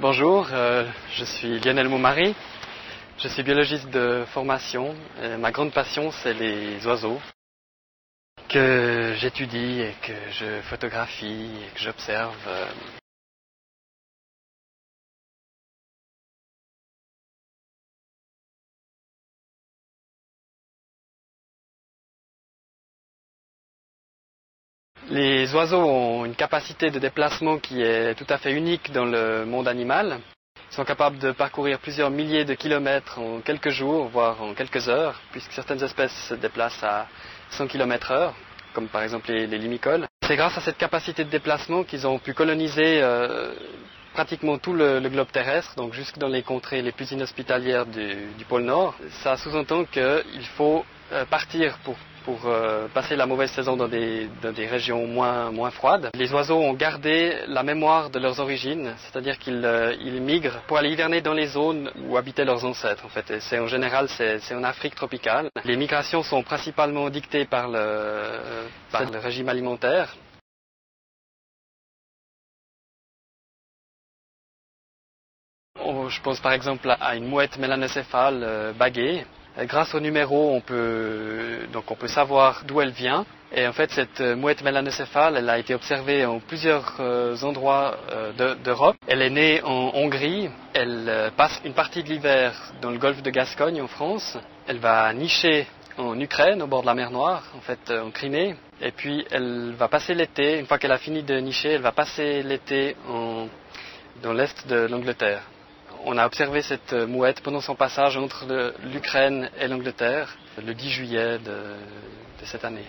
Bonjour, euh, je suis Lionel Moumari. Je suis biologiste de formation. Ma grande passion, c'est les oiseaux que j'étudie et que je photographie et que j'observe. euh. Les oiseaux ont une capacité de déplacement qui est tout à fait unique dans le monde animal. Ils sont capables de parcourir plusieurs milliers de kilomètres en quelques jours, voire en quelques heures, puisque certaines espèces se déplacent à 100 km heure, comme par exemple les, les limicoles. C'est grâce à cette capacité de déplacement qu'ils ont pu coloniser euh, pratiquement tout le, le globe terrestre, donc jusque dans les contrées les plus inhospitalières du, du pôle Nord. Ça sous-entend qu'il faut euh, partir pour pour euh, passer la mauvaise saison dans des, régions moins, froides. Les oiseaux ont gardé la mémoire de leurs origines, c'est-à-dire qu'ils euh, migrent pour aller hiverner dans les zones où habitaient leurs ancêtres. En fait, en général c'est en Afrique tropicale. Les migrations sont principalement dictées par le, par le régime alimentaire. Je pense par exemple à une mouette mélanocéphale euh, baguée Grâce au numéro, on peut, donc on peut savoir d'où elle vient. Et en fait, cette mouette mélanocéphale, elle a été observée en plusieurs euh, endroits euh, d'Europe. elle est née en Hongrie. Elle euh, passe une partie de l'hiver dans le golfe de Gascogne, en France. Elle va nicher en Ukraine, au bord de la mer Noire, en fait, en Crimée. Et puis, elle va passer l'été, une fois qu'elle a fini de nicher, elle va passer l'été dans l'est de l'Angleterre on a observé cette mouette pendant son passage entre l'Ukraine et l'Angleterre le 10 juillet de, de cette année.